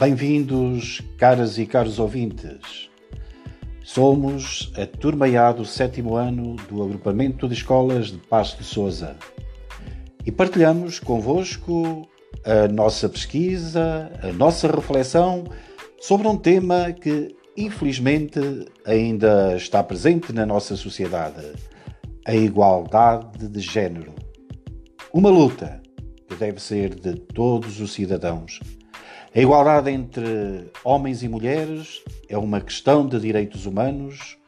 Bem-vindos, caras e caros ouvintes. Somos a turma A do sétimo ano do Agrupamento de Escolas de Pasto de Souza e partilhamos convosco a nossa pesquisa, a nossa reflexão sobre um tema que, infelizmente, ainda está presente na nossa sociedade: a igualdade de género. Uma luta que deve ser de todos os cidadãos a igualdade entre homens e mulheres é uma questão de direitos humanos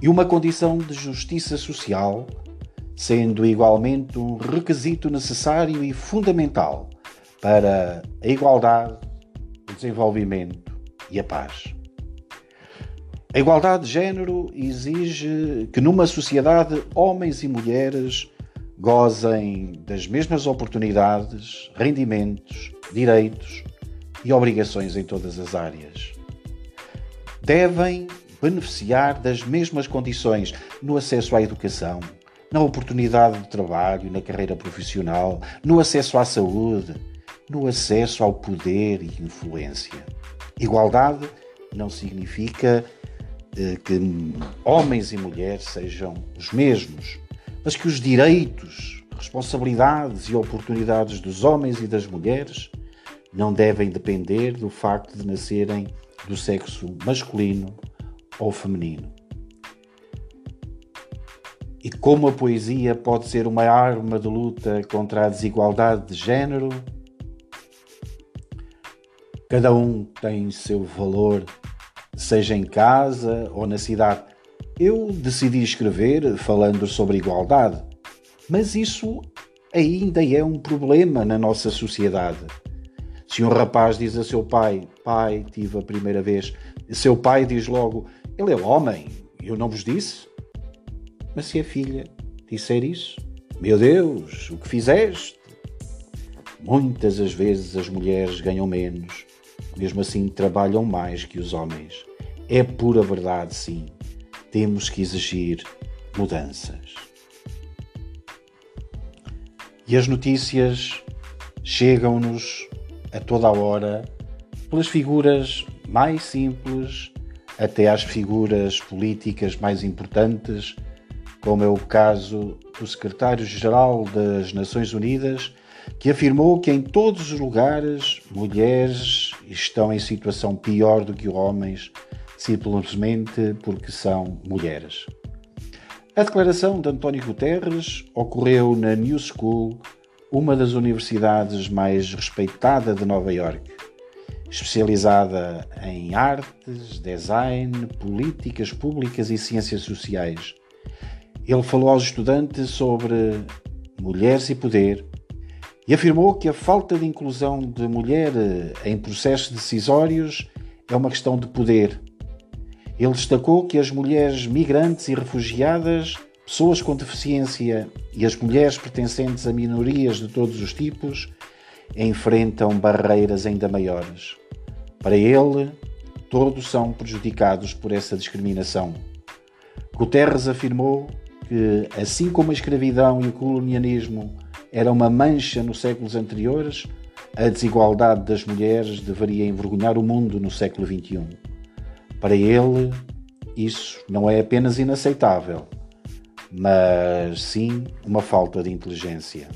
e uma condição de justiça social, sendo igualmente um requisito necessário e fundamental para a igualdade, o desenvolvimento e a paz. A igualdade de género exige que numa sociedade homens e mulheres gozem das mesmas oportunidades, rendimentos, direitos e obrigações em todas as áreas. Devem beneficiar das mesmas condições no acesso à educação, na oportunidade de trabalho, na carreira profissional, no acesso à saúde, no acesso ao poder e influência. Igualdade não significa eh, que homens e mulheres sejam os mesmos, mas que os direitos, responsabilidades e oportunidades dos homens e das mulheres não devem depender do facto de nascerem do sexo masculino ou feminino. E como a poesia pode ser uma arma de luta contra a desigualdade de género, cada um tem seu valor, seja em casa ou na cidade. Eu decidi escrever falando sobre igualdade, mas isso ainda é um problema na nossa sociedade. Se um rapaz diz a seu pai, pai, tive a primeira vez, seu pai diz logo, ele é homem, eu não vos disse? Mas se a filha disser isso, meu Deus, o que fizeste? Muitas as vezes as mulheres ganham menos, mesmo assim trabalham mais que os homens. É pura verdade, sim. Temos que exigir mudanças. E as notícias chegam-nos a toda a hora, pelas figuras mais simples até às figuras políticas mais importantes, como é o caso do secretário-geral das Nações Unidas, que afirmou que em todos os lugares mulheres estão em situação pior do que homens, simplesmente porque são mulheres. A declaração de António Guterres ocorreu na New School uma das universidades mais respeitadas de Nova York, especializada em artes, design, políticas públicas e ciências sociais. Ele falou aos estudantes sobre mulheres e poder e afirmou que a falta de inclusão de mulher em processos decisórios é uma questão de poder. Ele destacou que as mulheres migrantes e refugiadas pessoas com deficiência e as mulheres pertencentes a minorias de todos os tipos enfrentam barreiras ainda maiores. Para ele, todos são prejudicados por essa discriminação. Guterres afirmou que, assim como a escravidão e o colonialismo eram uma mancha nos séculos anteriores, a desigualdade das mulheres deveria envergonhar o mundo no século XXI. Para ele, isso não é apenas inaceitável, mas sim uma falta de inteligência.